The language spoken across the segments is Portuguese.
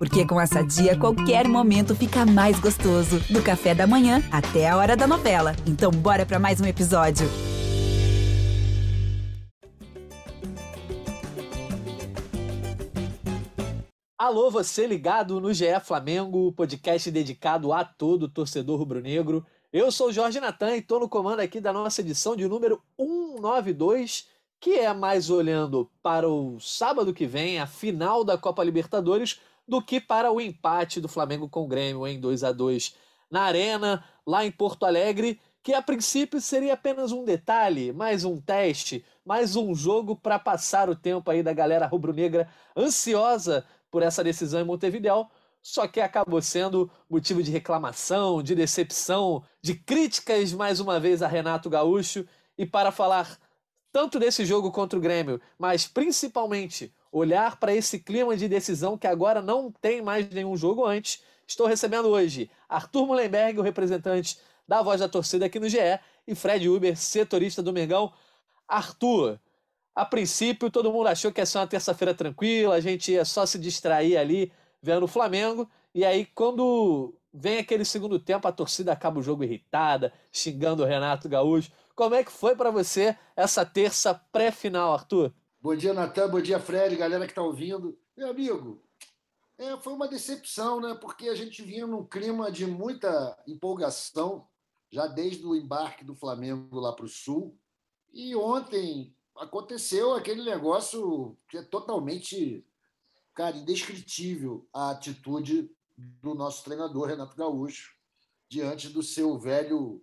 Porque com essa dia, qualquer momento fica mais gostoso. Do café da manhã até a hora da novela. Então, bora para mais um episódio. Alô, você ligado no GE Flamengo, podcast dedicado a todo torcedor rubro-negro. Eu sou o Jorge Natan e estou no comando aqui da nossa edição de número 192, que é mais olhando para o sábado que vem, a final da Copa Libertadores, do que para o empate do Flamengo com o Grêmio em 2 a 2 na Arena, lá em Porto Alegre, que a princípio seria apenas um detalhe, mais um teste, mais um jogo para passar o tempo aí da galera rubro-negra ansiosa por essa decisão em Montevideo, só que acabou sendo motivo de reclamação, de decepção, de críticas mais uma vez a Renato Gaúcho. E para falar tanto desse jogo contra o Grêmio, mas principalmente olhar para esse clima de decisão que agora não tem mais nenhum jogo antes. Estou recebendo hoje Arthur Mullenberg, o representante da Voz da Torcida aqui no GE, e Fred Uber, setorista do Mengão. Arthur, a princípio todo mundo achou que ia ser uma terça-feira tranquila, a gente ia só se distrair ali vendo o Flamengo, e aí quando vem aquele segundo tempo, a torcida acaba o jogo irritada, xingando o Renato Gaúcho. Como é que foi para você essa terça pré-final, Arthur? Bom dia, Natan. Bom dia, Fred, galera que está ouvindo. Meu amigo, é, foi uma decepção, né? Porque a gente vinha num clima de muita empolgação, já desde o embarque do Flamengo lá para o Sul. E ontem aconteceu aquele negócio que é totalmente, cara, indescritível a atitude do nosso treinador Renato Gaúcho diante do seu velho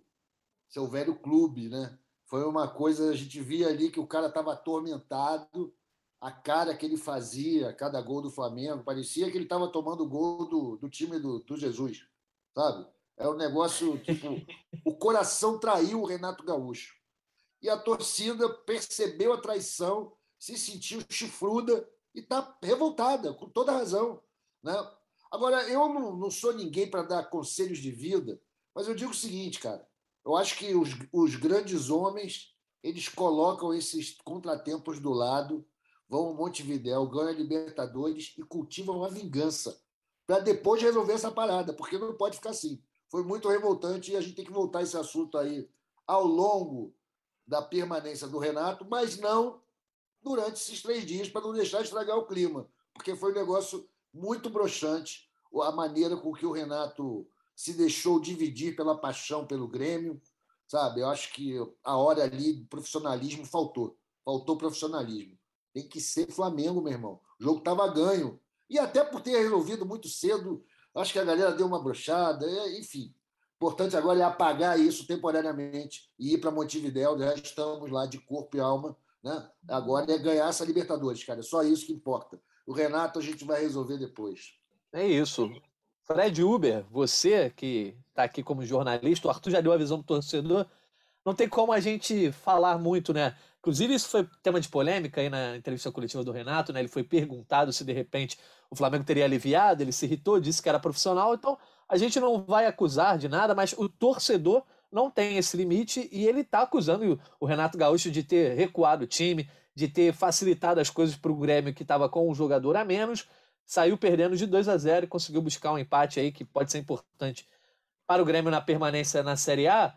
seu velho clube, né? Foi uma coisa, a gente via ali que o cara estava atormentado, a cara que ele fazia, cada gol do Flamengo, parecia que ele estava tomando gol do, do time do, do Jesus, sabe? É um negócio, tipo, o coração traiu o Renato Gaúcho. E a torcida percebeu a traição, se sentiu chifruda e está revoltada, com toda razão. Né? Agora, eu não, não sou ninguém para dar conselhos de vida, mas eu digo o seguinte, cara: eu acho que os, os grandes homens eles colocam esses contratempos do lado, vão ao Montevidéu, ganham a Libertadores e cultivam a vingança para depois resolver essa parada, porque não pode ficar assim. Foi muito revoltante e a gente tem que voltar esse assunto aí ao longo da permanência do Renato, mas não durante esses três dias, para não deixar estragar o clima, porque foi um negócio muito broxante a maneira com que o Renato se deixou dividir pela paixão pelo Grêmio, sabe? Eu acho que a hora ali do profissionalismo faltou. Faltou profissionalismo. Tem que ser Flamengo, meu irmão. O jogo estava ganho. E até por ter resolvido muito cedo, acho que a galera deu uma brochada, é, enfim. Importante agora é apagar isso temporariamente e ir para Montevidéu. Já estamos lá de corpo e alma. Né? Agora é ganhar essa Libertadores, cara. É só isso que importa. O Renato a gente vai resolver depois. É isso. Fred Uber, você que está aqui como jornalista, o Arthur já deu a visão do torcedor, não tem como a gente falar muito, né? Inclusive, isso foi tema de polêmica aí na entrevista coletiva do Renato, né? Ele foi perguntado se de repente o Flamengo teria aliviado, ele se irritou, disse que era profissional, então a gente não vai acusar de nada, mas o torcedor não tem esse limite e ele está acusando o Renato Gaúcho de ter recuado o time, de ter facilitado as coisas para o Grêmio que estava com um jogador a menos saiu perdendo de 2 a 0 e conseguiu buscar um empate aí que pode ser importante para o Grêmio na permanência na Série A.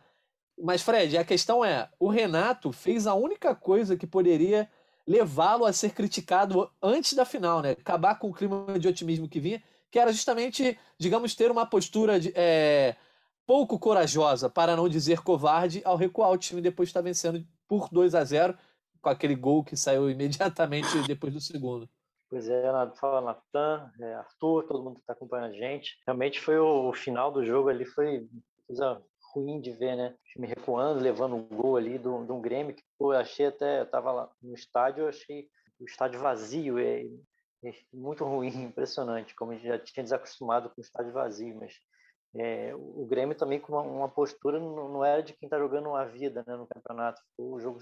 Mas, Fred, a questão é: o Renato fez a única coisa que poderia levá-lo a ser criticado antes da final, né? Acabar com o clima de otimismo que vinha, que era justamente, digamos, ter uma postura de, é, pouco corajosa, para não dizer covarde, ao recuar o time depois de estar vencendo por 2 a 0 com aquele gol que saiu imediatamente depois do segundo. Pois é, fala Natan, é, Arthur, todo mundo que está acompanhando a gente. Realmente foi o, o, final do jogo ali, foi coisa ruim de ver, né? Time recuando, levando um gol ali de um Grêmio, que pô, eu achei até, eu estava lá no estádio, eu achei o estádio vazio, é, é, muito ruim, impressionante, como a gente já tinha desacostumado com o estádio vazio, mas é, o Grêmio também com uma, uma postura não, não, era de quem está jogando a vida né, no campeonato. O jogo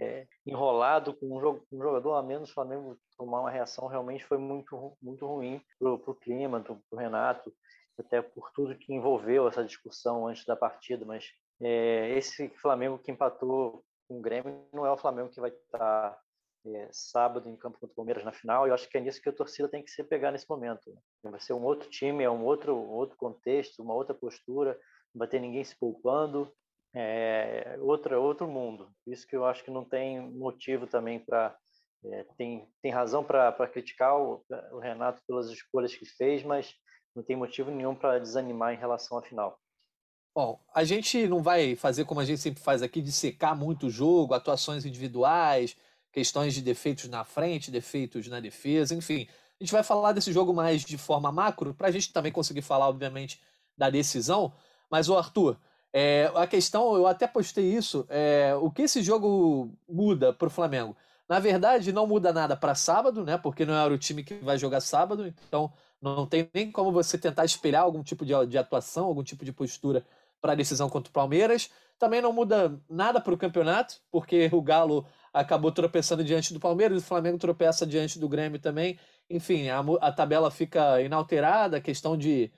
é, enrolado com um, jogo, um, jogador a menos, o Flamengo tomar uma reação realmente foi muito, muito ruim para o clima, para o Renato, até por tudo que envolveu essa discussão antes da partida. Mas é, esse Flamengo que empatou com o Grêmio não é o Flamengo que vai estar é, sábado em campo contra o Palmeiras na final, e eu acho que é nisso que a torcida tem que se pegar nesse momento. Né? Vai ser um outro time, é um outro, outro contexto, uma outra postura, não vai ter ninguém se poupando, é outro mundo. Isso que eu acho que não tem motivo também para. É, tem, tem razão para criticar o, o Renato pelas escolhas que fez, mas não tem motivo nenhum para desanimar em relação à final. Bom, a gente não vai fazer como a gente sempre faz aqui, de secar muito o jogo, atuações individuais, questões de defeitos na frente, defeitos na defesa, enfim. A gente vai falar desse jogo mais de forma macro, para a gente também conseguir falar, obviamente, da decisão. Mas, o Arthur, é, a questão, eu até postei isso, é, o que esse jogo muda para o Flamengo? Na verdade, não muda nada para sábado, né? Porque não era o time que vai jogar sábado, então não tem nem como você tentar espelhar algum tipo de, de atuação, algum tipo de postura para a decisão contra o Palmeiras. Também não muda nada para o campeonato, porque o Galo acabou tropeçando diante do Palmeiras, o Flamengo tropeça diante do Grêmio também. Enfim, a, a tabela fica inalterada, a questão de.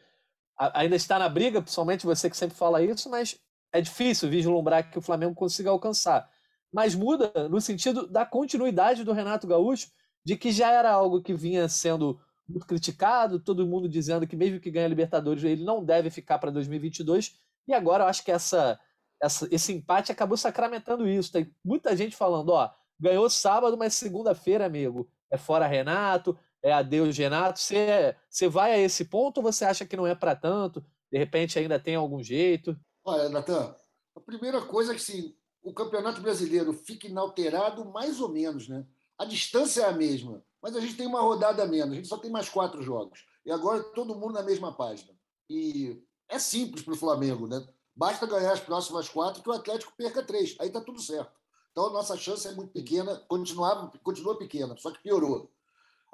Ainda está na briga, principalmente você que sempre fala isso, mas é difícil vislumbrar que o Flamengo consiga alcançar. Mas muda no sentido da continuidade do Renato Gaúcho, de que já era algo que vinha sendo muito criticado, todo mundo dizendo que mesmo que ganhe a Libertadores, ele não deve ficar para 2022 e agora eu acho que essa, essa, esse empate acabou sacramentando isso. Tem muita gente falando, ó, ganhou sábado, mas segunda-feira, amigo, é fora Renato, é adeus Renato. Você, você vai a esse ponto ou você acha que não é para tanto? De repente ainda tem algum jeito? Olha, Natan, a primeira coisa é que sim, o Campeonato Brasileiro fica inalterado mais ou menos, né? A distância é a mesma, mas a gente tem uma rodada menos, a gente só tem mais quatro jogos. E agora todo mundo na mesma página. E é simples para o Flamengo, né? Basta ganhar as próximas quatro que o Atlético perca três. Aí está tudo certo. Então a nossa chance é muito pequena, continua, continua pequena, só que piorou.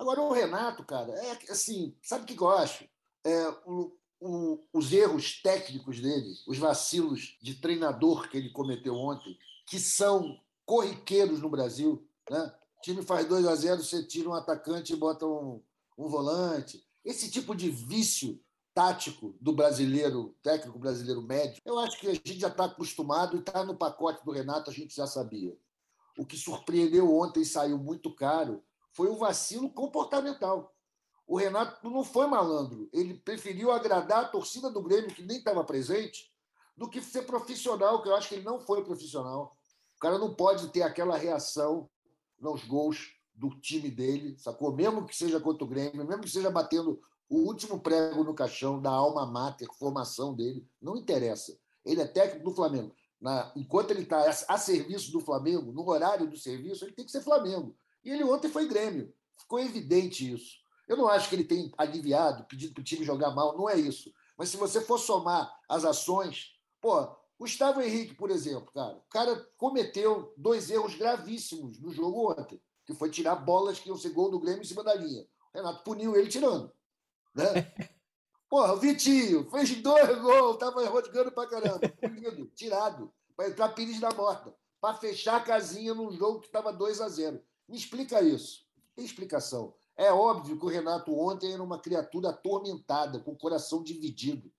Agora o Renato, cara, é assim, sabe o que eu acho? É, o, o, os erros técnicos dele, os vacilos de treinador que ele cometeu ontem, que são corriqueiros no Brasil, né? O time faz 2 a 0 você tira um atacante e bota um, um volante. Esse tipo de vício tático do brasileiro, técnico brasileiro médio, eu acho que a gente já está acostumado e está no pacote do Renato, a gente já sabia. O que surpreendeu ontem e saiu muito caro foi o vacilo comportamental. O Renato não foi malandro, ele preferiu agradar a torcida do Grêmio, que nem estava presente, do que ser profissional, que eu acho que ele não foi profissional. O cara não pode ter aquela reação nos gols do time dele, sacou? Mesmo que seja contra o Grêmio, mesmo que seja batendo o último prego no caixão da alma mater, formação dele, não interessa. Ele é técnico do Flamengo. Na, enquanto ele está a, a serviço do Flamengo, no horário do serviço, ele tem que ser Flamengo. E ele ontem foi Grêmio. Ficou evidente isso. Eu não acho que ele tem aliviado, pedido para o time jogar mal, não é isso. Mas se você for somar as ações, pô, Gustavo Henrique, por exemplo, cara, o cara cometeu dois erros gravíssimos no jogo ontem, que foi tirar bolas que iam ser gol do Grêmio em cima da linha. O Renato puniu ele tirando. Né? Porra, o Vitinho fez dois gols, tava rodando pra caramba. Punido, tirado, para entrar Pires na morta, para fechar a casinha num jogo que estava 2 a 0 Me explica isso. Tem explicação. É óbvio que o Renato ontem era uma criatura atormentada, com o coração dividido.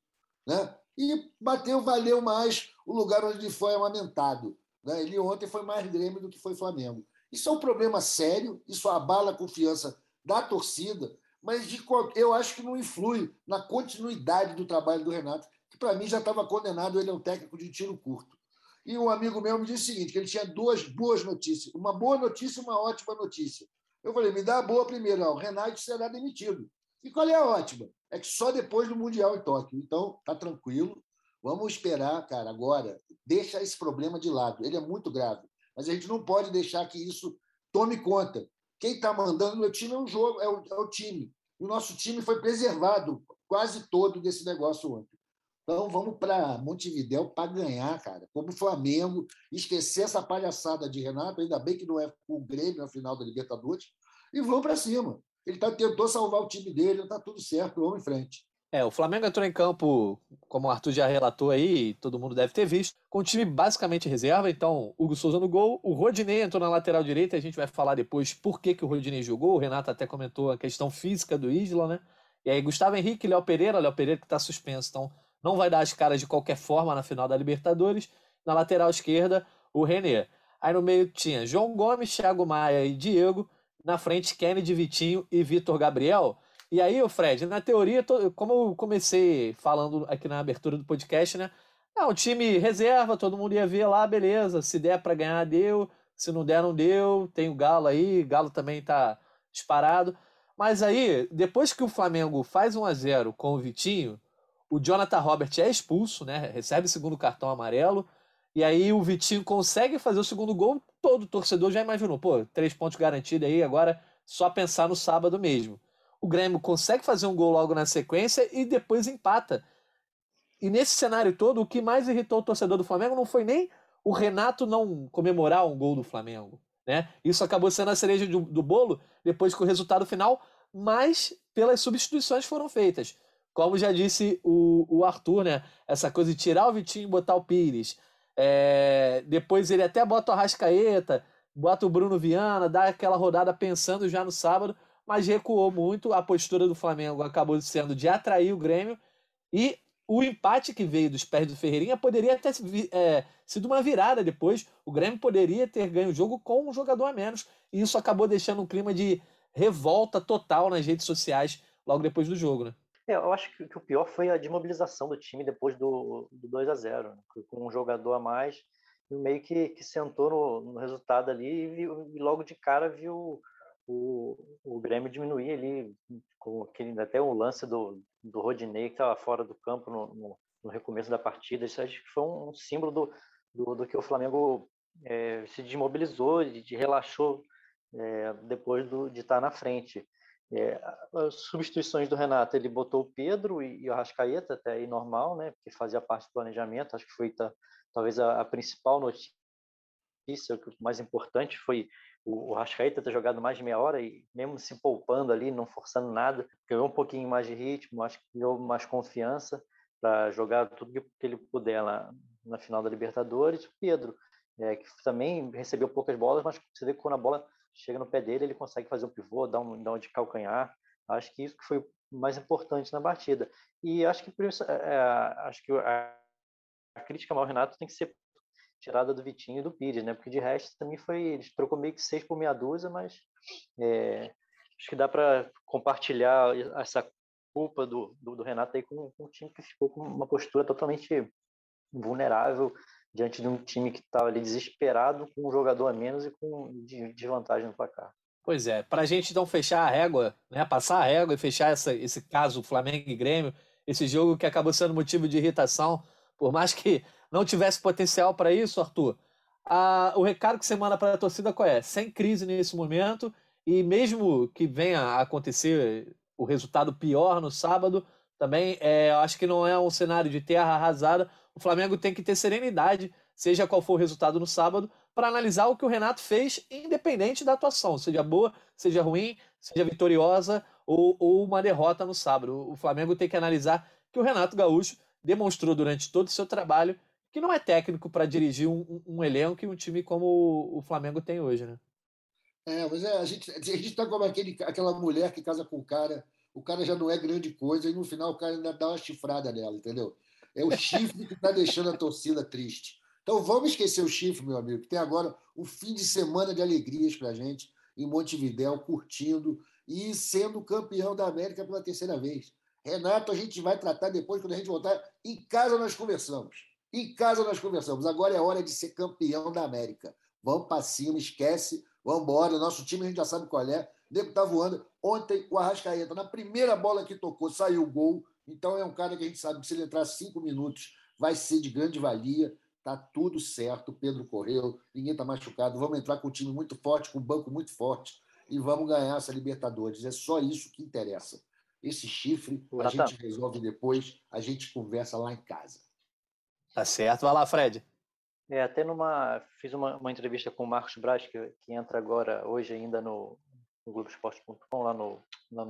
Né? E bateu, valeu mais o lugar onde ele foi amamentado. Né? Ele ontem foi mais Grêmio do que foi Flamengo. Isso é um problema sério, isso abala a confiança da torcida, mas de, eu acho que não influi na continuidade do trabalho do Renato, que para mim já estava condenado, ele é um técnico de tiro curto. E um amigo meu me disse o seguinte, que ele tinha duas boas notícias, uma boa notícia e uma ótima notícia. Eu falei, me dá a boa primeiro, o Renato será demitido. E qual é a ótima? É que só depois do Mundial em Tóquio. Então, tá tranquilo, vamos esperar, cara, agora. Deixa esse problema de lado, ele é muito grave. Mas a gente não pode deixar que isso tome conta. Quem está mandando no time é o jogo, é o, é o time. O nosso time foi preservado quase todo desse negócio ontem. Então vamos para Montevidéu para ganhar, cara. Como o Flamengo, esquecer essa palhaçada de Renato, ainda bem que não é o Grêmio na final da Libertadores, e vamos para cima. Ele tá, tentou salvar o time dele, está tudo certo, vamos em frente. É, o Flamengo entrou em campo, como o Arthur já relatou aí, todo mundo deve ter visto, com o time basicamente reserva. Então, Hugo Souza no gol, o Rodinei entrou na lateral direita, a gente vai falar depois por que, que o Rodinei jogou. O Renato até comentou a questão física do Isla, né? E aí, Gustavo Henrique, Léo Pereira, Léo Pereira que está suspenso, então não vai dar as caras de qualquer forma na final da Libertadores. Na lateral esquerda, o René. Aí no meio tinha João Gomes, Thiago Maia e Diego. Na frente, Kennedy, Vitinho e Vitor Gabriel. E aí, o Fred, na teoria, como eu comecei falando aqui na abertura do podcast, né? É um time reserva, todo mundo ia ver lá, beleza. Se der para ganhar, deu. Se não der, não deu. Tem o Galo aí, Galo também tá disparado. Mas aí, depois que o Flamengo faz 1 a 0 com o Vitinho, o Jonathan Robert é expulso, né? Recebe o segundo cartão amarelo. E aí o Vitinho consegue fazer o segundo gol. Todo torcedor já imaginou, pô, três pontos garantidos aí, agora só pensar no sábado mesmo. O Grêmio consegue fazer um gol logo na sequência e depois empata. E nesse cenário todo, o que mais irritou o torcedor do Flamengo não foi nem o Renato não comemorar um gol do Flamengo. Né? Isso acabou sendo a cereja do, do bolo depois que o resultado final, mas pelas substituições foram feitas. Como já disse o, o Arthur, né? essa coisa de tirar o Vitinho e botar o Pires. É, depois ele até bota o Arrascaeta, bota o Bruno Viana, dá aquela rodada pensando já no sábado, mas recuou muito. A postura do Flamengo acabou sendo de atrair o Grêmio e o empate que veio dos pés do Ferreirinha poderia ter é, sido uma virada depois. O Grêmio poderia ter ganho o jogo com um jogador a menos. E isso acabou deixando um clima de revolta total nas redes sociais logo depois do jogo, né? É, eu acho que, que, o pior foi a desmobilização do time depois do, do 2 a 0 né? com um jogador a mais, meio que, que sentou no, no resultado ali e, viu, e, logo de cara viu o, o Grêmio diminuir ali, com aquele, até o lance do, do Rodinei que estava fora do campo no, no, no, recomeço da partida. Isso acho que foi um, símbolo do, do, do, que o Flamengo é, se desmobilizou, de, de relaxou é, depois do, de estar na frente. É, as substituições do Renato, ele botou o Pedro e, e o Arrascaeta, até aí normal, né? Porque fazia parte do planejamento. Acho que foi tá, talvez a, a, principal notícia, o mais importante foi o, o ter jogado mais de meia hora e mesmo se poupando ali, não forçando nada, ganhou um pouquinho mais de ritmo, acho que ganhou mais confiança para jogar tudo que ele puder lá na final da Libertadores. O Pedro, é, que também recebeu poucas bolas, mas você vê que quando a bola chega no pé dele, ele consegue fazer o pivô, dar um, dar um de calcanhar. Acho que isso que foi mais importante na batida. E acho que por isso, é, é, acho que a, a crítica ao Renato tem que ser tirada do Vitinho e do Pires, né? Porque de resto também foi, ele trocou meio que seis por meia dúzia, mas é, acho que dá para compartilhar essa culpa do, do, do, Renato aí com, com um time que ficou com uma postura totalmente vulnerável diante de um time que estava ali desesperado, com um jogador a menos e com desvantagem no placar. Pois é, para a gente então fechar a régua, né, passar a régua e fechar essa, esse caso Flamengo e Grêmio, esse jogo que acabou sendo motivo de irritação, por mais que não tivesse potencial para isso, Arthur, a, o recado que você manda para a torcida qual é? Sem crise nesse momento e mesmo que venha a acontecer o resultado pior no sábado, também é, acho que não é um cenário de terra arrasada, o Flamengo tem que ter serenidade, seja qual for o resultado no sábado, para analisar o que o Renato fez, independente da atuação, seja boa, seja ruim, seja vitoriosa ou, ou uma derrota no sábado. O Flamengo tem que analisar que o Renato Gaúcho demonstrou durante todo o seu trabalho que não é técnico para dirigir um, um, elenco e um time como o Flamengo tem hoje, né? É, mas é, a gente a está como aquele, aquela mulher que casa com o cara, o cara já não é grande coisa e no final o cara ainda dá uma chifrada nela, entendeu? É o chifre que está deixando a torcida triste. Então vamos esquecer o chifre, meu amigo, que tem agora um fim de semana de alegrias para a gente em Montevidéu, curtindo e sendo campeão da América pela terceira vez. Renato, a gente vai tratar depois, quando a gente voltar. Em casa nós conversamos. Em casa nós conversamos. Agora é hora de ser campeão da América. Vamos para cima, esquece. Vamos embora. Nosso time a gente já sabe qual é. O nego tá voando. Ontem o Arrascaeta, na primeira bola que tocou, saiu o gol. Então é um cara que a gente sabe que se ele entrar cinco minutos vai ser de grande valia. Tá tudo certo. Pedro correu, ninguém tá machucado. Vamos entrar com um time muito forte, com um banco muito forte e vamos ganhar essa Libertadores. É só isso que interessa. Esse chifre a gente resolve depois, a gente conversa lá em casa. Tá certo. Vai lá, Fred. É, até numa. Fiz uma, uma entrevista com o Marcos Braz, que, que entra agora, hoje ainda no, no Globoesporte.com, lá no, na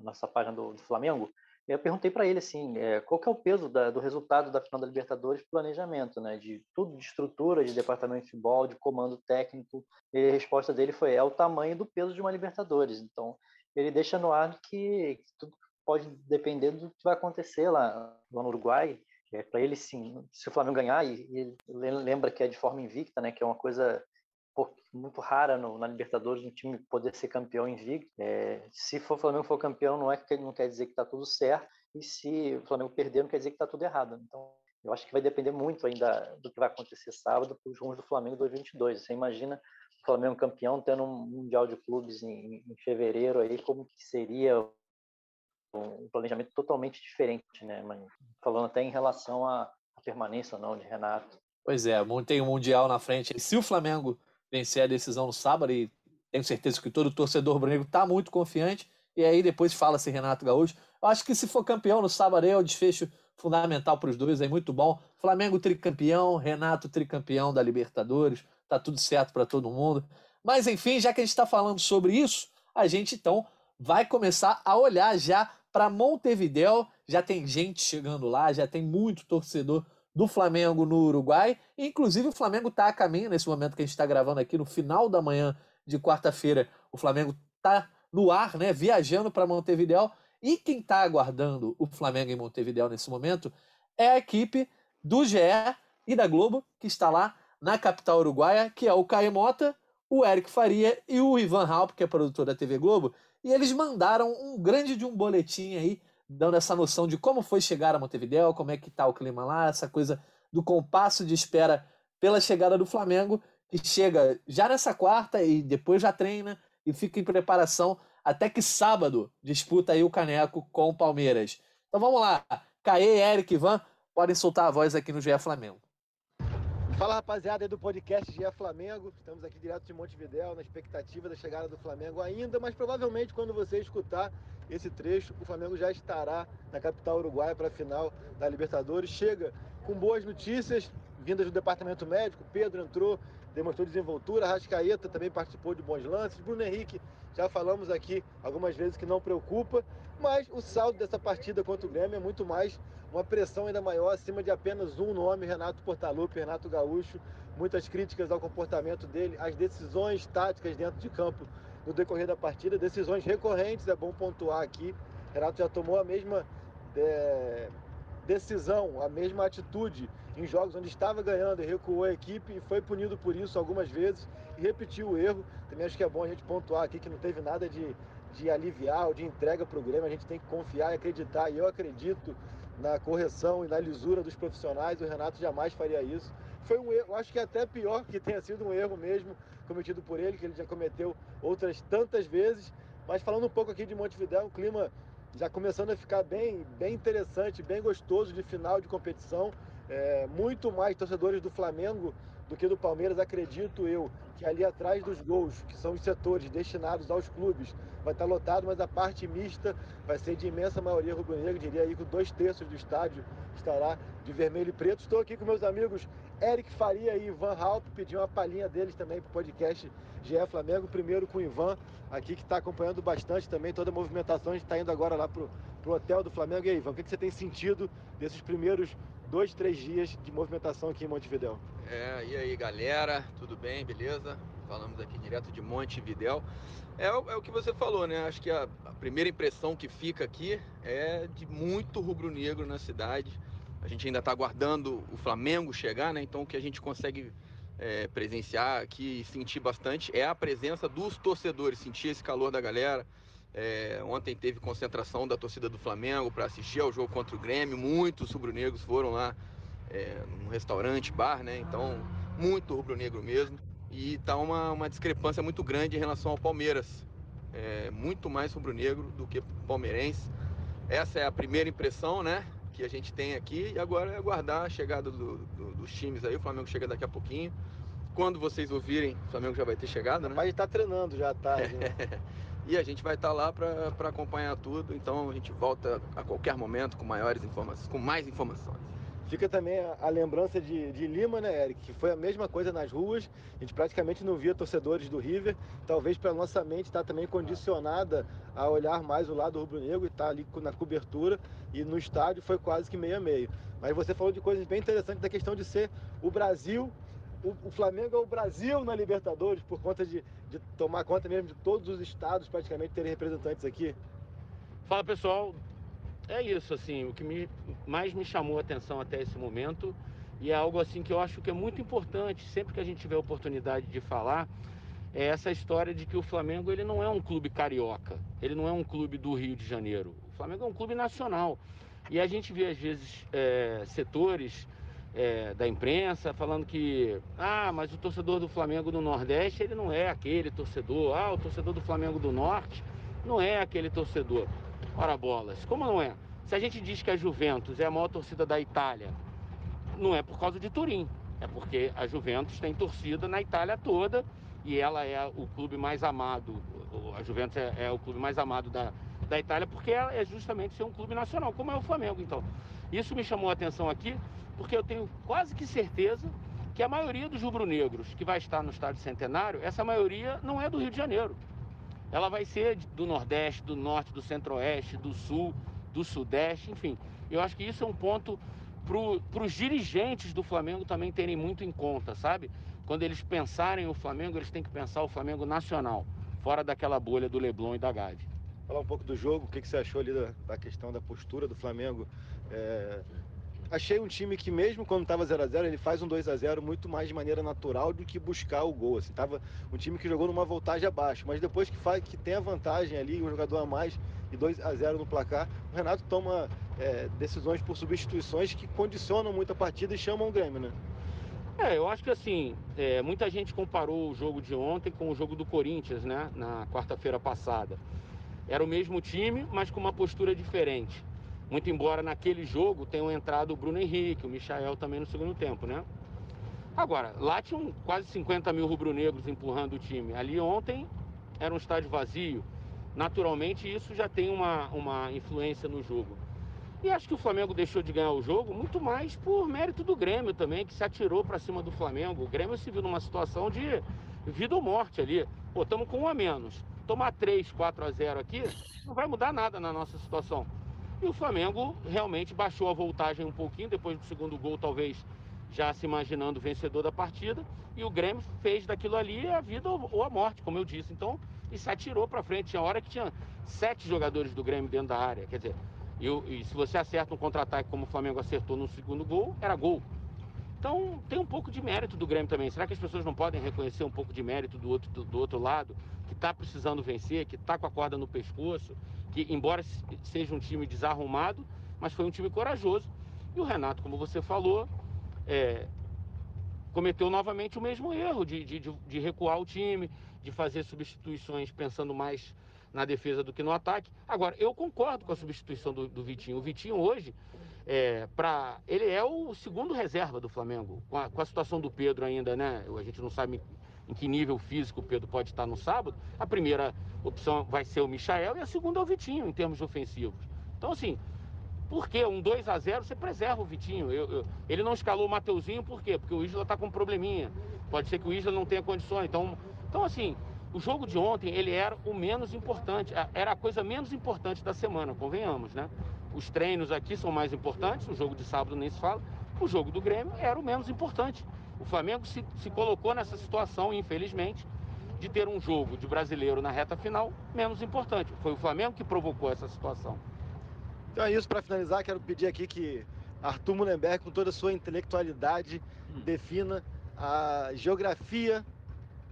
nossa página do, do Flamengo. Eu perguntei para ele assim, é, qual que é o peso da, do resultado da final da Libertadores planejamento, né? De tudo, de estrutura, de departamento de futebol, de comando técnico. E a resposta dele foi é o tamanho do peso de uma Libertadores. Então, ele deixa no ar que, que tudo pode depender do que vai acontecer lá, lá no Uruguai. É, para ele, sim, se o Flamengo ganhar, e, e lembra que é de forma invicta, né, que é uma coisa muito rara no, na Libertadores um time poder ser campeão invicto. É, se for o Flamengo for campeão, não é que não quer dizer que está tudo certo, e se o Flamengo perder, não quer dizer que está tudo errado. Então, eu acho que vai depender muito ainda do que vai acontecer sábado para os rumos do Flamengo 2022. Você imagina o Flamengo campeão tendo um Mundial de Clubes em, em fevereiro aí, como que seria um planejamento totalmente diferente, né? Falando até em relação à permanência ou não de Renato. Pois é, tem um Mundial na frente. Se o Flamengo vencer a decisão no sábado, e tenho certeza que todo torcedor rubro-negro está muito confiante, e aí depois fala-se Renato Gaúcho. Eu acho que se for campeão no sábado é o desfecho fundamental para os dois, é muito bom. Flamengo tricampeão, Renato tricampeão da Libertadores, tá tudo certo para todo mundo. Mas enfim, já que a gente está falando sobre isso, a gente então vai começar a olhar já para Montevideo. Já tem gente chegando lá, já tem muito torcedor do Flamengo no Uruguai. Inclusive, o Flamengo está a caminho, nesse momento que a gente está gravando aqui, no final da manhã de quarta-feira, o Flamengo está no ar, né, viajando para Montevideo. E quem está aguardando o Flamengo em Montevideo nesse momento é a equipe do GE e da Globo, que está lá na capital uruguaia, que é o Caio Mota, o Eric Faria e o Ivan Halp, que é produtor da TV Globo. E eles mandaram um grande de um boletim aí, dando essa noção de como foi chegar a Montevideo, como é que está o clima lá, essa coisa do compasso de espera pela chegada do Flamengo, que chega já nessa quarta e depois já treina e fica em preparação até que sábado disputa aí o Caneco com o Palmeiras. Então vamos lá. Caê, Eric, Ivan, podem soltar a voz aqui no GE Flamengo. Fala rapaziada do podcast GE Flamengo. Estamos aqui direto de Montevidéu, na expectativa da chegada do Flamengo ainda, mas provavelmente quando você escutar esse trecho, o Flamengo já estará na capital uruguaia para a final da Libertadores. Chega com boas notícias vindas do departamento médico. Pedro entrou, demonstrou desenvoltura. Rascaeta também participou de bons lances. Bruno Henrique já falamos aqui algumas vezes que não preocupa, mas o saldo dessa partida contra o Grêmio é muito mais uma pressão ainda maior acima de apenas um nome, Renato Portaluppi, Renato Gaúcho. Muitas críticas ao comportamento dele, às decisões táticas dentro de campo no decorrer da partida, decisões recorrentes, é bom pontuar aqui. Renato já tomou a mesma é, decisão, a mesma atitude em jogos onde estava ganhando e recuou a equipe e foi punido por isso algumas vezes repetiu o erro. Também acho que é bom a gente pontuar aqui que não teve nada de, de aliviar ou de entrega para o Grêmio, a gente tem que confiar e acreditar, e eu acredito na correção e na lisura dos profissionais, o Renato jamais faria isso. Foi um erro, acho que é até pior que tenha sido um erro mesmo cometido por ele, que ele já cometeu outras tantas vezes. Mas falando um pouco aqui de Montevidéu, o clima já começando a ficar bem, bem interessante, bem gostoso de final de competição. É, muito mais torcedores do Flamengo do que do Palmeiras, acredito eu, que ali atrás dos gols, que são os setores destinados aos clubes, vai estar lotado, mas a parte mista vai ser de imensa maioria rubro-negra, diria aí que dois terços do estádio estará de vermelho e preto. Estou aqui com meus amigos Eric Faria e Ivan Halp, pedi uma palhinha deles também para o podcast GE Flamengo, primeiro com o Ivan, aqui que está acompanhando bastante também toda a movimentação, a gente está indo agora lá para o hotel do Flamengo. E aí, Ivan, o que, que você tem sentido desses primeiros dois, três dias de movimentação aqui em Montevidéu. É, e aí galera, tudo bem, beleza? Falamos aqui direto de Montevidéu. É, é o que você falou, né? Acho que a, a primeira impressão que fica aqui é de muito rubro-negro na cidade. A gente ainda está aguardando o Flamengo chegar, né? Então o que a gente consegue é, presenciar aqui e sentir bastante é a presença dos torcedores, sentir esse calor da galera é, ontem teve concentração da torcida do Flamengo para assistir ao jogo contra o Grêmio. Muitos rubro-negros foram lá é, num restaurante, bar, né? Então, muito rubro-negro mesmo. E tá uma, uma discrepância muito grande em relação ao Palmeiras. É, muito mais rubro-negro do que palmeirense. Essa é a primeira impressão, né? Que a gente tem aqui. E agora é aguardar a chegada do, do, dos times aí. O Flamengo chega daqui a pouquinho. Quando vocês ouvirem, o Flamengo já vai ter chegado, né? Mas tá treinando já, tá. e a gente vai estar tá lá para acompanhar tudo. Então a gente volta a qualquer momento com maiores informações, com mais informações. Fica também a, a lembrança de, de, Lima, né, Eric? Que foi a mesma coisa nas ruas. A gente praticamente não via torcedores do River. Talvez para nossa mente está também condicionada a olhar mais o lado rubro-negro e estar tá ali na cobertura. E no estádio foi quase que meio a meio. Mas você falou de coisas bem interessantes da questão de ser o Brasil o, o, Flamengo é o Brasil na Libertadores, por conta de, de tomar conta mesmo de todos os estados praticamente terem representantes aqui? Fala pessoal, é isso, assim, o que me, mais me chamou a atenção até esse momento E é algo assim que eu acho que é muito importante, sempre que a gente tiver oportunidade de falar, é essa história de que o Flamengo ele não é um clube carioca, ele não é um clube do Rio de Janeiro. O Flamengo é um clube nacional. E a gente vê às vezes é, setores é, da imprensa falando que, ah, mas o torcedor do Flamengo do Nordeste ele não é aquele torcedor, ah, o torcedor do Flamengo do Norte não é aquele torcedor. Ora bolas, como não é? Se a gente diz que a Juventus é a maior torcida da Itália, não é por causa de Turim, é porque a Juventus tem torcida na Itália toda e ela é o clube mais amado, a Juventus é, é o clube mais amado da, da Itália, porque é justamente ser um clube nacional, como é o Flamengo. Então, isso me chamou a atenção aqui, porque eu tenho quase que certeza que a maioria dos rubro-negros que vai estar no estádio centenário, essa maioria não é do Rio de Janeiro. Ela vai ser do Nordeste, do Norte, do Centro-Oeste, do Sul, do Sudeste, enfim. Eu acho que isso é um ponto para os dirigentes do Flamengo também terem muito em conta, sabe? Quando eles pensarem o Flamengo, eles têm que pensar o Flamengo nacional, fora daquela bolha do Leblon e da Gávea. Falar um pouco do jogo, o que, que você achou ali da, da questão da postura do Flamengo é, achei um time que mesmo quando estava 0 a 0 ele faz um 2 a 0 muito mais de maneira natural do que buscar o gol. Assim, tava um time que jogou numa voltagem abaixo, mas depois que faz que tem a vantagem ali, um jogador a mais e 2 a 0 no placar, o Renato toma é, decisões por substituições que condicionam muito a partida e chamam o Grêmio, né? É, eu acho que assim, é, muita gente comparou o jogo de ontem com o jogo do Corinthians, né, na quarta-feira passada. Era o mesmo time, mas com uma postura diferente. Muito embora naquele jogo tenham entrado o Bruno Henrique, o Michael também no segundo tempo, né? Agora, lá tinham quase 50 mil rubro-negros empurrando o time. Ali ontem era um estádio vazio. Naturalmente, isso já tem uma, uma influência no jogo. E acho que o Flamengo deixou de ganhar o jogo muito mais por mérito do Grêmio também, que se atirou para cima do Flamengo. O Grêmio se viu numa situação de vida ou morte ali. Pô, estamos com um a menos. Tomar 3, 4 a 0 aqui não vai mudar nada na nossa situação. E o Flamengo realmente baixou a voltagem um pouquinho, depois do segundo gol, talvez já se imaginando vencedor da partida. E o Grêmio fez daquilo ali a vida ou a morte, como eu disse. Então, e se atirou para frente. Tinha hora que tinha sete jogadores do Grêmio dentro da área. Quer dizer, e, e se você acerta um contra-ataque como o Flamengo acertou no segundo gol, era gol. Então tem um pouco de mérito do Grêmio também. Será que as pessoas não podem reconhecer um pouco de mérito do outro, do, do outro lado, que está precisando vencer, que está com a corda no pescoço, que embora seja um time desarrumado, mas foi um time corajoso. E o Renato, como você falou, é, cometeu novamente o mesmo erro de, de, de recuar o time, de fazer substituições pensando mais na defesa do que no ataque. Agora, eu concordo com a substituição do, do Vitinho. O Vitinho hoje é, para ele é o segundo reserva do Flamengo, com a, com a, situação do Pedro ainda, né? A gente não sabe em que nível físico o Pedro pode estar no sábado. A primeira opção vai ser o Michael e a segunda é o Vitinho, em termos ofensivos. Então, assim, por que um 2 a 0 você preserva o Vitinho? Eu, eu, ele não escalou o Mateuzinho, por quê? Porque o Isla está com um probleminha. Pode ser que o Isla não tenha condições. Então, então, assim, o jogo de ontem, ele era o menos importante, era a coisa menos importante da semana, convenhamos, né? Os treinos aqui são mais importantes, o jogo de sábado nem se fala. O jogo do Grêmio era o menos importante. O Flamengo se, se colocou nessa situação, infelizmente, de ter um jogo de brasileiro na reta final menos importante. Foi o Flamengo que provocou essa situação. Então é isso, para finalizar, quero pedir aqui que Arthur Mullenberg, com toda a sua intelectualidade, hum. defina a geografia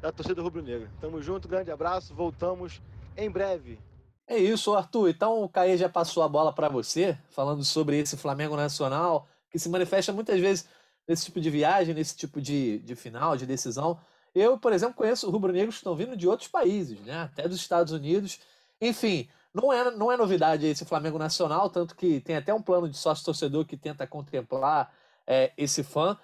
da torcida rubro-negra. Tamo junto, grande abraço, voltamos em breve. É isso, Arthur. Então o Caê já passou a bola para você, falando sobre esse Flamengo Nacional, que se manifesta muitas vezes nesse tipo de viagem, nesse tipo de, de final, de decisão. Eu, por exemplo, conheço rubro-negros que estão vindo de outros países, né? até dos Estados Unidos. Enfim, não é, não é novidade esse Flamengo Nacional, tanto que tem até um plano de sócio-torcedor que tenta contemplar é, esse fã.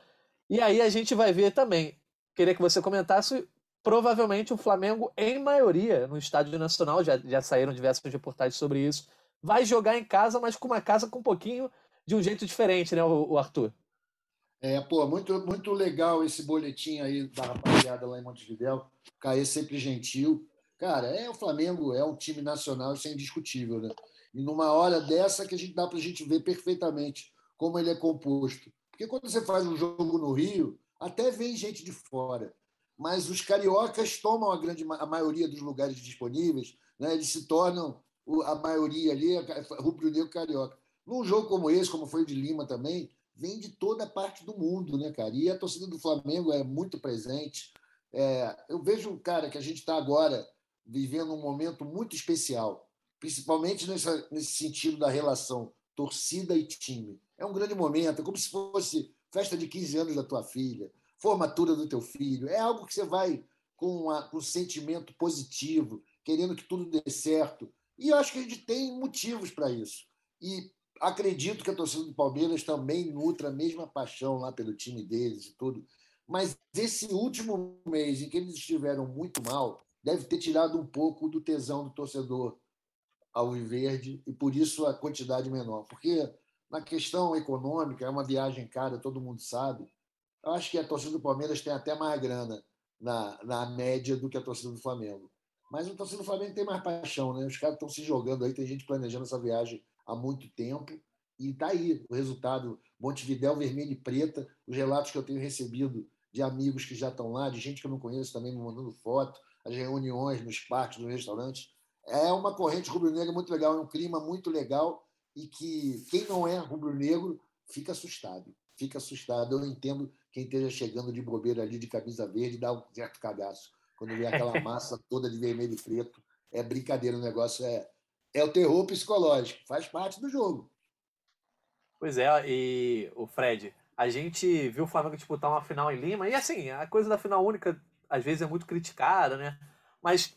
E aí a gente vai ver também. Queria que você comentasse provavelmente o Flamengo, em maioria, no Estádio Nacional, já, já saíram diversas reportagens sobre isso, vai jogar em casa, mas com uma casa com um pouquinho de um jeito diferente, né, o, o Arthur? É, pô, muito, muito legal esse boletim aí da rapaziada lá em Montevidéu. Caê sempre gentil. Cara, é o Flamengo, é um time nacional, isso é indiscutível, né? E numa hora dessa que a gente dá para a gente ver perfeitamente como ele é composto. Porque quando você faz um jogo no Rio, até vem gente de fora mas os cariocas tomam a grande a maioria dos lugares disponíveis, né? eles se tornam a maioria ali, rubro-negro carioca. Num jogo como esse, como foi o de Lima também, vem de toda parte do mundo, né, cara? E a torcida do Flamengo é muito presente. É, eu vejo, cara, que a gente está agora vivendo um momento muito especial, principalmente nessa, nesse sentido da relação torcida e time. É um grande momento, é como se fosse festa de 15 anos da tua filha, formatura do teu filho. É algo que você vai com, uma, com um sentimento positivo, querendo que tudo dê certo. E eu acho que a gente tem motivos para isso. E acredito que a torcida do Palmeiras também nutra a mesma paixão lá pelo time deles e tudo. Mas esse último mês em que eles estiveram muito mal, deve ter tirado um pouco do tesão do torcedor ao verde e por isso a quantidade menor. Porque na questão econômica, é uma viagem cara, todo mundo sabe. Eu acho que a torcida do Palmeiras tem até mais grana na, na média do que a torcida do Flamengo. Mas a torcida do Flamengo tem mais paixão, né? Os caras estão se jogando aí, tem gente planejando essa viagem há muito tempo. E está aí o resultado: Montevidéu vermelho e preta. Os relatos que eu tenho recebido de amigos que já estão lá, de gente que eu não conheço também me mandando foto, as reuniões nos parques, nos restaurantes. É uma corrente rubro-negra muito legal, é um clima muito legal e que quem não é rubro-negro fica assustado. Fica assustado. Eu entendo quem esteja chegando de bobeira ali de camisa verde dá um certo cagaço. Quando vê aquela massa toda de vermelho e preto, é brincadeira, o negócio é, é o terror psicológico, faz parte do jogo. Pois é, e o Fred, a gente viu o Flamengo disputar uma final em Lima, e assim, a coisa da final única às vezes é muito criticada, né? Mas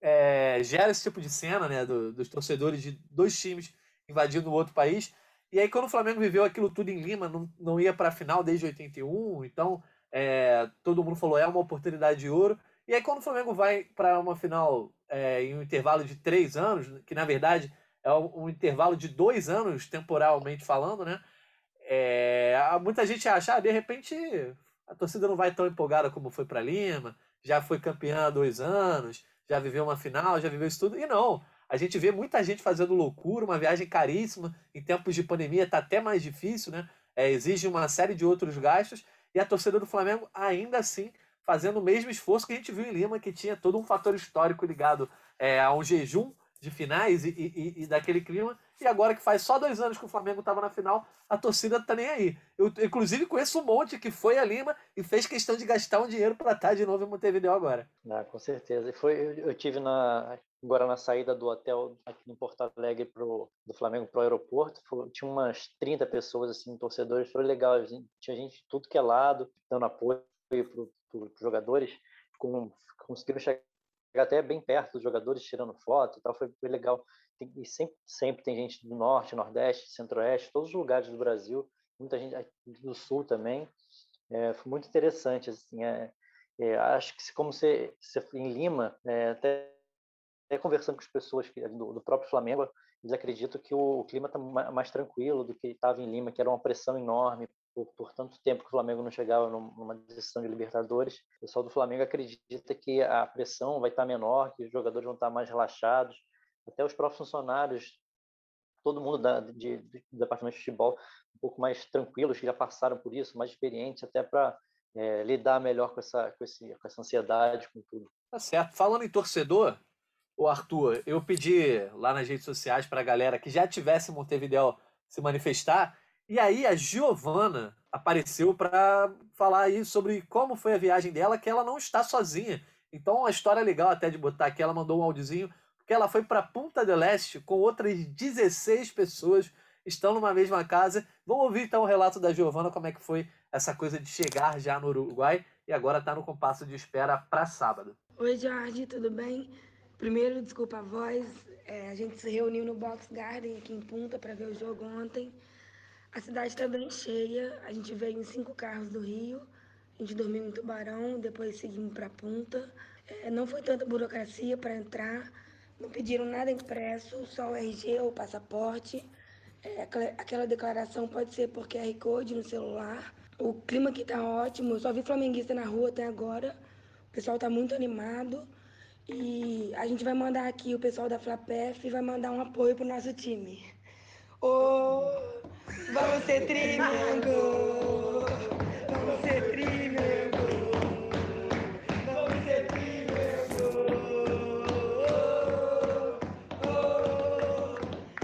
é, gera esse tipo de cena, né? Do, dos torcedores de dois times invadindo outro país. E aí, quando o Flamengo viveu aquilo tudo em Lima, não, não ia para a final desde 81, então é, todo mundo falou é uma oportunidade de ouro. E aí, quando o Flamengo vai para uma final é, em um intervalo de três anos, que na verdade é um, intervalo de dois anos, temporalmente falando, né? É, muita gente acha, ah, de repente a torcida não vai tão empolgada como foi para Lima, já foi campeã há dois anos, já viveu uma final, já viveu isso tudo. E não, a gente vê muita gente fazendo loucura, uma viagem caríssima, em tempos de pandemia está até mais difícil, né? É, exige uma série de outros gastos, e a torcida do Flamengo ainda assim fazendo o mesmo esforço que a gente viu em Lima, que tinha todo um fator histórico ligado é, a um jejum de finais e, e, e, daquele clima. E agora que faz só dois anos que o Flamengo estava na final, a torcida tá nem aí. Eu, inclusive, conheço um monte que foi a Lima e fez questão de gastar um dinheiro para estar de novo em Montevideo agora. Ah, com certeza. E foi, eu, eu tive na, agora na saída do hotel aqui em Porto Alegre pro, do Flamengo para o aeroporto, foi, tinha umas 30 pessoas, assim, torcedores, foi legal, tinha gente de tudo que é lado, dando apoio para os jogadores, com, conseguiram chegar até bem perto dos jogadores, tirando foto e tal, foi, foi legal. e sempre, sempre tem gente do norte, nordeste, centro-oeste, todos os lugares do Brasil, muita gente do sul também. É, foi muito interessante, assim, é, é, acho que como você, em Lima, é, até, até, conversando com as pessoas que, do, do, próprio Flamengo, eles acreditam que o clima está mais tranquilo do que estava em Lima, que era uma pressão enorme por, por, tanto tempo que o Flamengo não chegava numa decisão de Libertadores. O pessoal do Flamengo acredita que a pressão vai estar menor, que os jogadores vão estar mais relaxados, até os próprios funcionários, todo mundo da, de, do departamento de futebol, um pouco mais tranquilos, que já passaram por isso, mais experientes, até para é, lidar melhor com essa, com, esse, com essa ansiedade, com tudo. Tá certo. Falando em torcedor, o Arthur, eu pedi lá nas redes sociais para a galera que já tivesse Montevideo se manifestar e aí a Giovana apareceu para falar aí sobre como foi a viagem dela, que ela não está sozinha. Então, uma história legal até de botar aqui, ela mandou um áudiozinho, porque ela foi para Punta del Este com outras 16 pessoas, estão numa mesma casa. Vamos ouvir então o relato da Giovana, como é que foi essa coisa de chegar já no Uruguai e agora está no compasso de espera para sábado. Oi, Jorge, tudo bem? Primeiro, desculpa a voz, é, a gente se reuniu no Box Garden aqui em Punta para ver o jogo ontem. A cidade está bem cheia. A gente veio em cinco carros do Rio. A gente dormiu em Tubarão, depois seguimos para Punta. É, não foi tanta burocracia para entrar. Não pediram nada impresso, só o RG ou passaporte. É, aquela declaração pode ser por QR Code no celular. O clima aqui está ótimo. Eu só vi flamenguista na rua até agora. O pessoal está muito animado. E a gente vai mandar aqui o pessoal da Flapef e vai mandar um apoio para o nosso time. Oh, vamos ser trimengo. Vamos ser trimengo. Vamos ser trimengo. Oh,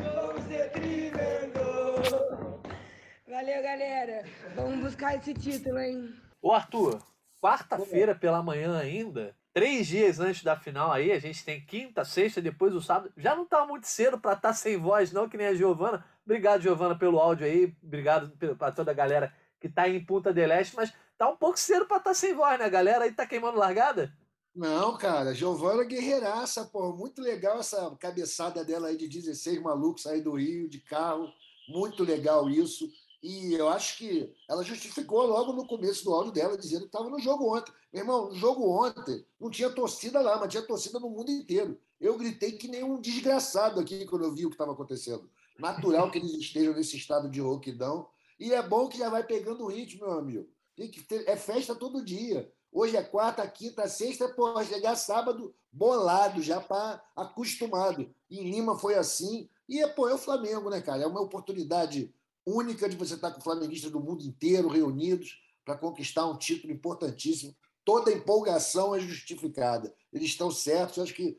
vamos ser trimengo. Valeu, galera. Vamos buscar esse título, hein? Ô, Arthur, quarta-feira pela manhã ainda, três dias antes da final aí, a gente tem quinta, sexta, depois o sábado. Já não tá muito cedo para estar tá sem voz, não, que nem a Giovana. Obrigado, Giovana, pelo áudio aí. Obrigado para toda a galera que tá em Punta del Este, mas tá um pouco cedo para estar tá sem voz, né? Galera aí tá queimando largada? Não, cara, Giovana guerreiraça, pô, muito legal essa cabeçada dela aí de 16 malucos sair do Rio de carro, muito legal isso. E eu acho que ela justificou logo no começo do áudio dela, dizendo que estava no jogo ontem. Meu irmão, no jogo ontem não tinha torcida lá, mas tinha torcida no mundo inteiro. Eu gritei que nem um desgraçado aqui quando eu vi o que estava acontecendo. Natural que eles estejam nesse estado de rouquidão. E é bom que já vai pegando o ritmo, meu amigo. Tem que ter, é festa todo dia. Hoje é quarta, quinta, sexta, pô, chegar sábado bolado, já para acostumado. Em Lima foi assim. E pô, é o Flamengo, né, cara? É uma oportunidade única de você estar com flamenguistas do mundo inteiro reunidos para conquistar um título importantíssimo. Toda empolgação é justificada. Eles estão certos. Acho que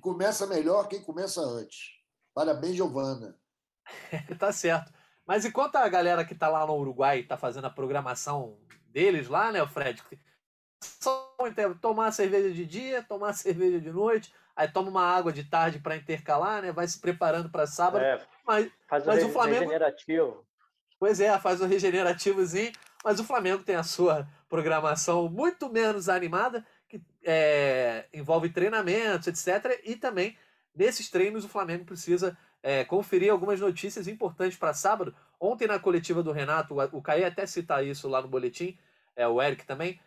começa melhor quem começa antes. Parabéns, Giovana. tá certo. Mas enquanto a galera que está lá no Uruguai está fazendo a programação deles lá, né, Fred? Só tomar cerveja de dia, tomar cerveja de noite, aí toma uma água de tarde para intercalar, né? Vai se preparando para sábado. É, mas, faz mas o, o Flamengo regenerativo. Pois é, faz o regenerativozinho, mas o Flamengo tem a sua programação muito menos animada, que é, envolve treinamentos, etc. E também, nesses treinos, o Flamengo precisa é, conferir algumas notícias importantes para sábado. Ontem, na coletiva do Renato, o Caí até citar isso lá no boletim, é, o Eric também,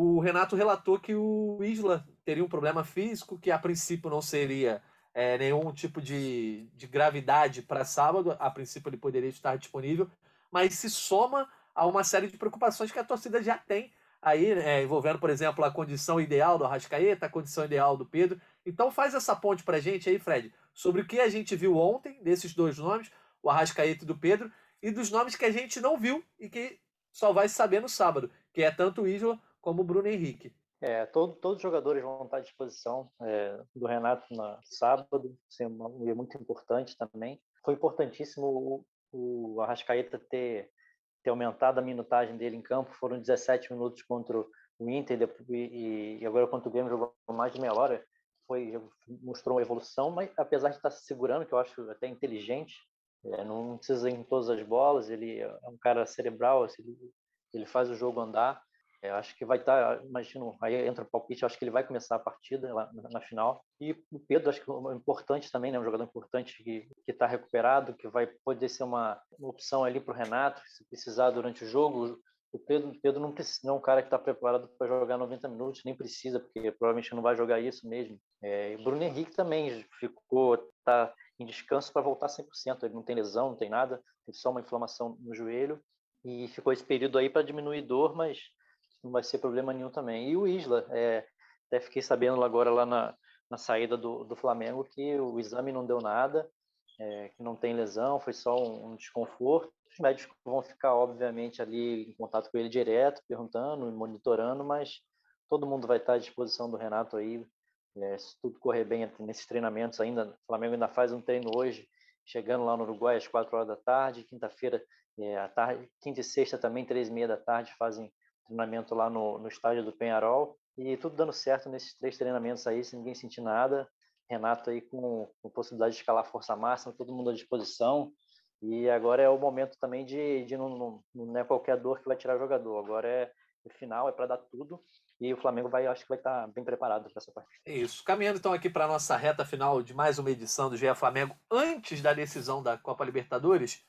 o Renato relatou que o Isla teria um problema físico, que a princípio não seria é, nenhum tipo de, de gravidade para sábado, a princípio ele poderia estar disponível, mas se soma a uma série de preocupações que a torcida já tem aí, é, envolvendo, por exemplo, a condição ideal do Arrascaeta, a condição ideal do Pedro. Então faz essa ponte para a gente aí, Fred, sobre o que a gente viu ontem desses dois nomes, o Arrascaeta e do Pedro, e dos nomes que a gente não viu e que só vai saber no sábado, que é tanto o Isla como o Bruno Henrique. É, todo, todos os jogadores vão estar à disposição é, do Renato na sábado, é muito importante também. Foi importantíssimo o, o Arrascaeta ter, ter aumentado a minutagem dele em campo, foram 17 minutos contra o Inter e, e agora contra o Grêmio jogou mais de meia hora, foi, mostrou uma evolução, mas apesar de estar se segurando, que eu acho até inteligente, é, não precisa ir em todas as bolas, ele é um cara cerebral, ele, ele faz o jogo andar, eu acho que vai estar, tá, imagino, aí entra o palpite, acho que ele vai começar a partida lá na, na final. E o Pedro, acho que é importante também, né, um jogador importante que está recuperado, que vai poder ser uma, uma opção ali para o Renato, se precisar durante o jogo. O Pedro, Pedro não, precisa, não é um cara que está preparado para jogar 90 minutos, nem precisa, porque provavelmente não vai jogar isso mesmo. É, o Bruno Henrique também ficou, está em descanso para voltar 100%. Ele não tem lesão, não tem nada, tem só uma inflamação no joelho. E ficou esse período aí para diminuir dor, mas não vai ser problema nenhum também. E o Isla, é, até fiquei sabendo agora lá na, na saída do, do Flamengo que o exame não deu nada, é, que não tem lesão, foi só um, um, desconforto. Os médicos vão ficar, obviamente, ali em contato com ele direto, perguntando, monitorando, mas todo mundo vai estar à disposição do Renato aí. É, se tudo correr bem nesses treinamentos ainda, o Flamengo ainda faz um treino hoje, chegando lá no Uruguai às quatro horas da tarde, quinta-feira, é, à tarde, quinta e sexta também, três e meia da tarde, fazem treinamento lá no, no estádio do Penharol e tudo dando certo nesses três treinamentos aí, sem ninguém sentir nada. Renato aí com, com possibilidade de escalar força máxima, todo mundo à disposição. E agora é o momento também de, de não, não, não é qualquer dor que vai tirar jogador. Agora é o final, é para dar tudo. E o Flamengo vai, acho que vai estar tá bem preparado para essa partida. É isso. Caminhando então aqui para a nossa reta final de mais uma edição do GE Flamengo, antes da decisão da Copa Libertadores.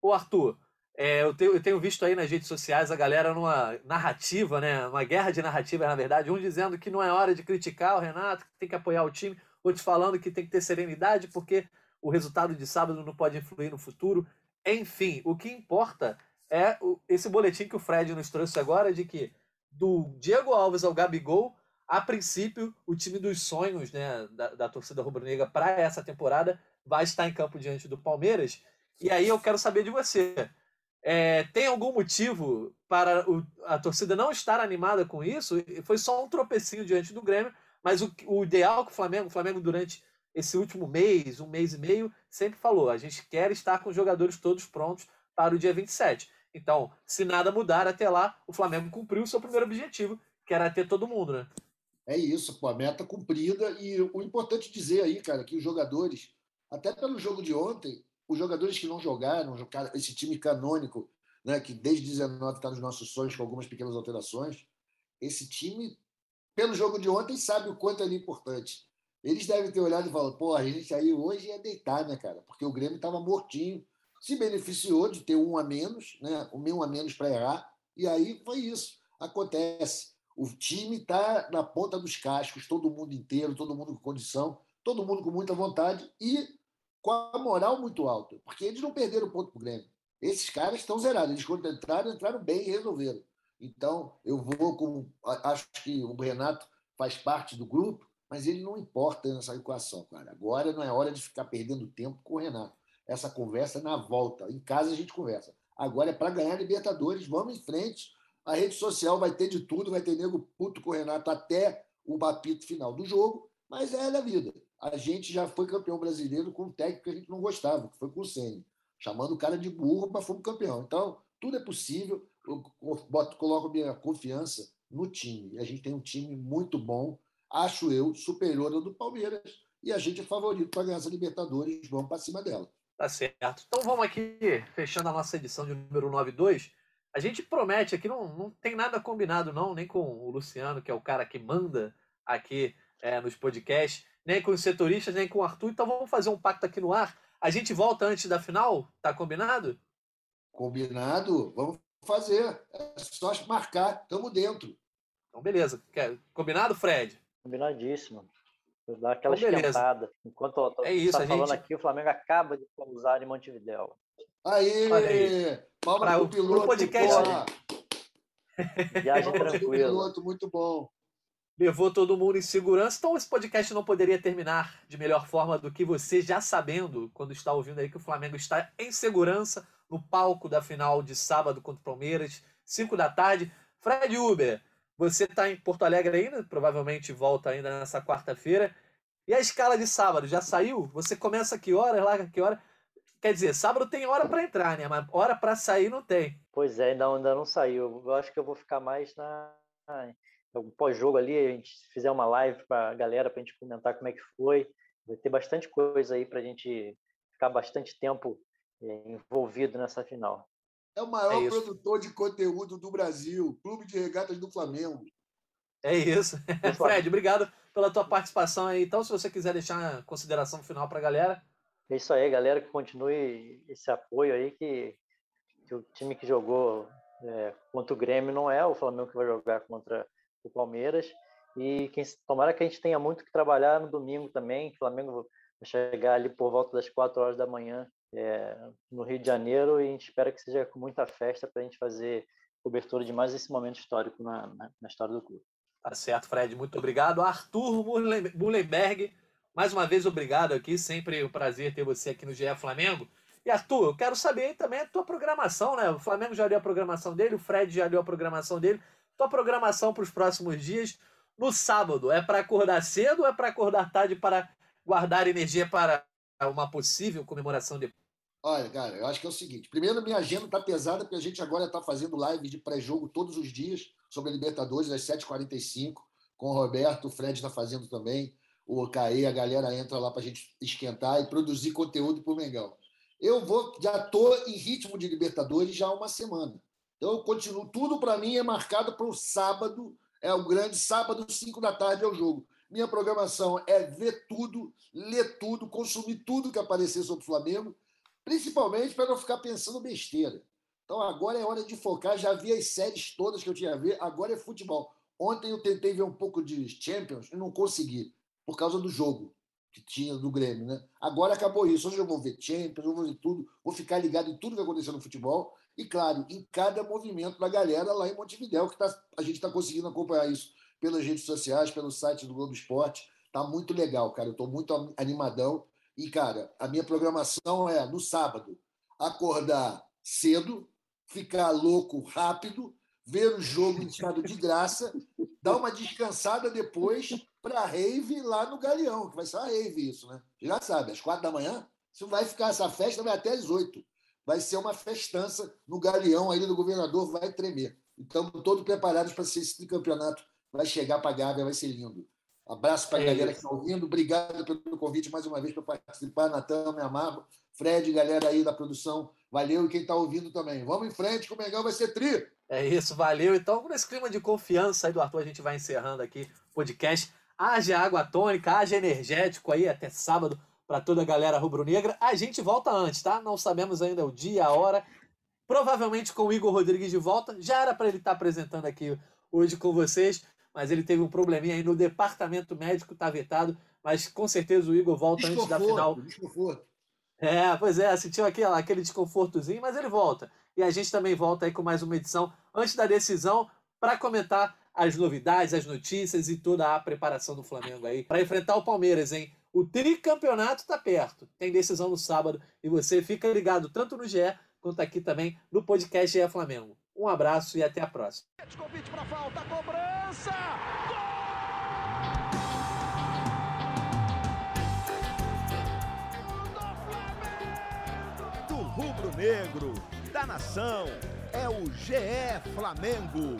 O Arthur, é, eu, tenho, eu, tenho, visto aí nas redes sociais a galera numa narrativa, né? Uma guerra de narrativas, na verdade. Um dizendo que não é hora de criticar o Renato, que tem que apoiar o time. Outros falando que tem que ter serenidade porque o resultado de sábado não pode influir no futuro. Enfim, o que importa é esse boletim que o Fred nos trouxe agora de que do Diego Alves ao Gabigol, a princípio, o time dos sonhos né, da, da torcida rubro-negra para essa temporada vai estar em campo diante do Palmeiras. E aí eu quero saber de você. É, tem algum motivo para o, a torcida não estar animada com isso? Foi só um tropecinho diante do Grêmio, mas o, o ideal que o Flamengo, o Flamengo durante esse último mês, um mês e meio, sempre falou: a gente quer estar com os jogadores todos prontos para o dia 27. Então, se nada mudar até lá, o Flamengo cumpriu o seu primeiro objetivo, que era ter todo mundo, né? É isso, pô, a meta cumprida. E o importante dizer aí, cara, que os jogadores, até pelo jogo de ontem, os jogadores que não jogaram, esse time canônico, né, que desde 19 está nos nossos sonhos com algumas pequenas alterações, esse time, pelo jogo de ontem, sabe o quanto ele é importante. Eles devem ter olhado e falado, pô, a gente aí hoje ia deitar, né, cara? Porque o Grêmio estava mortinho, se beneficiou de ter um a menos, né? um a menos para errar, e aí foi isso. Acontece. O time está na ponta dos cascos, todo mundo inteiro, todo mundo com condição, todo mundo com muita vontade e com a moral muito alta, porque eles não perderam ponto para o Grêmio. Esses caras estão zerados. Eles, quando entraram, entraram bem e resolveram. Então, eu vou com. Acho que o Renato faz parte do grupo, mas ele não importa nessa equação, cara. Agora não é hora de ficar perdendo tempo com o Renato. Essa conversa é na volta. Em casa a gente conversa. Agora é para ganhar Libertadores. Vamos em frente. A rede social vai ter de tudo, vai ter nego puto com o Renato até o apito final do jogo, mas é da vida. A gente já foi campeão brasileiro com um técnico que a gente não gostava, que foi com o Senna chamando o cara de burro, mas fomos campeão. Então, tudo é possível. Eu boto, coloco minha confiança no time. A gente tem um time muito bom, acho eu, superior ao do Palmeiras, e a gente é favorito para ganhar essa Libertadores. Vamos para cima dela. Tá certo. Então vamos aqui, fechando a nossa edição de número 92. A gente promete aqui, não, não tem nada combinado, não, nem com o Luciano, que é o cara que manda aqui é, nos podcasts, nem com os setoristas, nem com o Arthur. Então vamos fazer um pacto aqui no ar a gente volta antes da final? Tá combinado? Combinado. Vamos fazer. É só marcar. Tamo dentro. Então, beleza. Combinado, Fred? Combinadíssimo. Vou dar aquela então, esquentada. Enquanto eu tô, é isso, tá falando gente... aqui, o Flamengo acaba de pousar em Montevidéu. Aí! aí. Palma para o piloto. Pro podcast. Viagem tranquila. Piloto, muito bom levou todo mundo em segurança. Então esse podcast não poderia terminar de melhor forma do que você já sabendo, quando está ouvindo aí que o Flamengo está em segurança no palco da final de sábado contra o Palmeiras, 5 da tarde. Fred Uber, você está em Porto Alegre ainda, provavelmente volta ainda nessa quarta-feira. E a escala de sábado já saiu? Você começa que hora, larga que hora? Quer dizer, sábado tem hora para entrar, né? Mas hora para sair não tem. Pois é, ainda, ainda não saiu. Eu acho que eu vou ficar mais na um pós-jogo ali, a gente fizer uma live para a galera, para a gente comentar como é que foi. Vai ter bastante coisa aí para a gente ficar bastante tempo é, envolvido nessa final. É o maior é produtor de conteúdo do Brasil, Clube de Regatas do Flamengo. É isso. Fred, obrigado pela tua participação aí. Então, se você quiser deixar uma consideração final para a galera. É isso aí, galera, que continue esse apoio aí, que, que o time que jogou é, contra o Grêmio não é o Flamengo que vai jogar contra o Palmeiras. E quem, tomara que a gente tenha muito que trabalhar no domingo também. O Flamengo vai chegar ali por volta das 4 horas da manhã é, no Rio de Janeiro e a gente espera que seja com muita festa para a gente fazer cobertura de mais esse momento histórico na, na, na, história do clube. Tá certo, Fred. Muito obrigado. Arthur Mullenberg, mais uma vez obrigado aqui. Sempre um prazer ter você aqui no GE Flamengo. E Arthur, eu quero saber também a tua programação, né? O Flamengo já deu a programação dele, o Fred já deu a programação dele. Tua programação para os próximos dias. No sábado, é para acordar cedo ou é para acordar tarde para guardar energia para uma possível comemoração de. Olha, cara, eu acho que é o seguinte. Primeiro, minha agenda está pesada, porque a gente agora está fazendo live de pré-jogo todos os dias sobre a Libertadores, às 7h45, com o Roberto, o Fred está fazendo também, o Caê, a galera entra lá para a gente esquentar e produzir conteúdo para o Mengão. Eu vou, já estou em ritmo de Libertadores já há uma semana. Então, eu continuo. Tudo para mim é marcado para o sábado. É o grande sábado, 5 da tarde, é o jogo. Minha programação é ver tudo, ler tudo, consumir tudo que aparecer sobre o Flamengo, principalmente para não ficar pensando besteira. Então agora é hora de focar. Já vi as séries todas que eu tinha a ver, agora é futebol. Ontem eu tentei ver um pouco de Champions e não consegui, por causa do jogo que tinha do Grêmio, né? Agora acabou isso. Hoje eu vou ver Champions, eu vou ver tudo, vou ficar ligado em tudo que aconteceu no futebol e, claro, em cada movimento da galera lá em Montevidéu, que tá, a gente está conseguindo acompanhar isso pelas redes sociais, pelo site do Globo Esporte. Tá muito legal, cara. Eu estou muito animadão. E, cara, a minha programação é no sábado acordar cedo, ficar louco rápido, ver o jogo em estado de graça, dar uma descansada depois para a rave lá no Galeão, que vai ser uma rave isso, né? Já sabe, às quatro da manhã, se vai ficar essa festa, vai até às oito. vai ser uma festança no galeão aí do governador, vai tremer. Estamos todos preparados para ser esse campeonato. Vai chegar para a Gávea, vai ser lindo. Abraço para a é galera isso. que está ouvindo. Obrigado pelo convite mais uma vez para participar. Natan, me amarro. Fred, galera aí da produção, valeu. E quem está ouvindo também. Vamos em frente, que o Mengão vai ser tri. É isso, valeu. Então, nesse clima de confiança aí do Arthur, a gente vai encerrando aqui o podcast. Haja água tônica, haja energético aí até sábado para toda a galera rubro-negra. A gente volta antes, tá? Não sabemos ainda o dia, a hora. Provavelmente com o Igor Rodrigues de volta. Já era para ele estar tá apresentando aqui hoje com vocês, mas ele teve um probleminha aí no departamento médico, tá vetado. Mas com certeza o Igor volta antes da final. Desconforto. É, pois é, sentiu aquele, aquele desconfortozinho, mas ele volta. E a gente também volta aí com mais uma edição antes da decisão para comentar as novidades, as notícias e toda a preparação do Flamengo aí para enfrentar o Palmeiras, hein? O tricampeonato está perto. Tem decisão no sábado e você fica ligado tanto no GE quanto aqui também no podcast GE Flamengo. Um abraço e até a próxima. Convite para falta, cobrança! Do rubro-negro, da nação, é o GE Flamengo.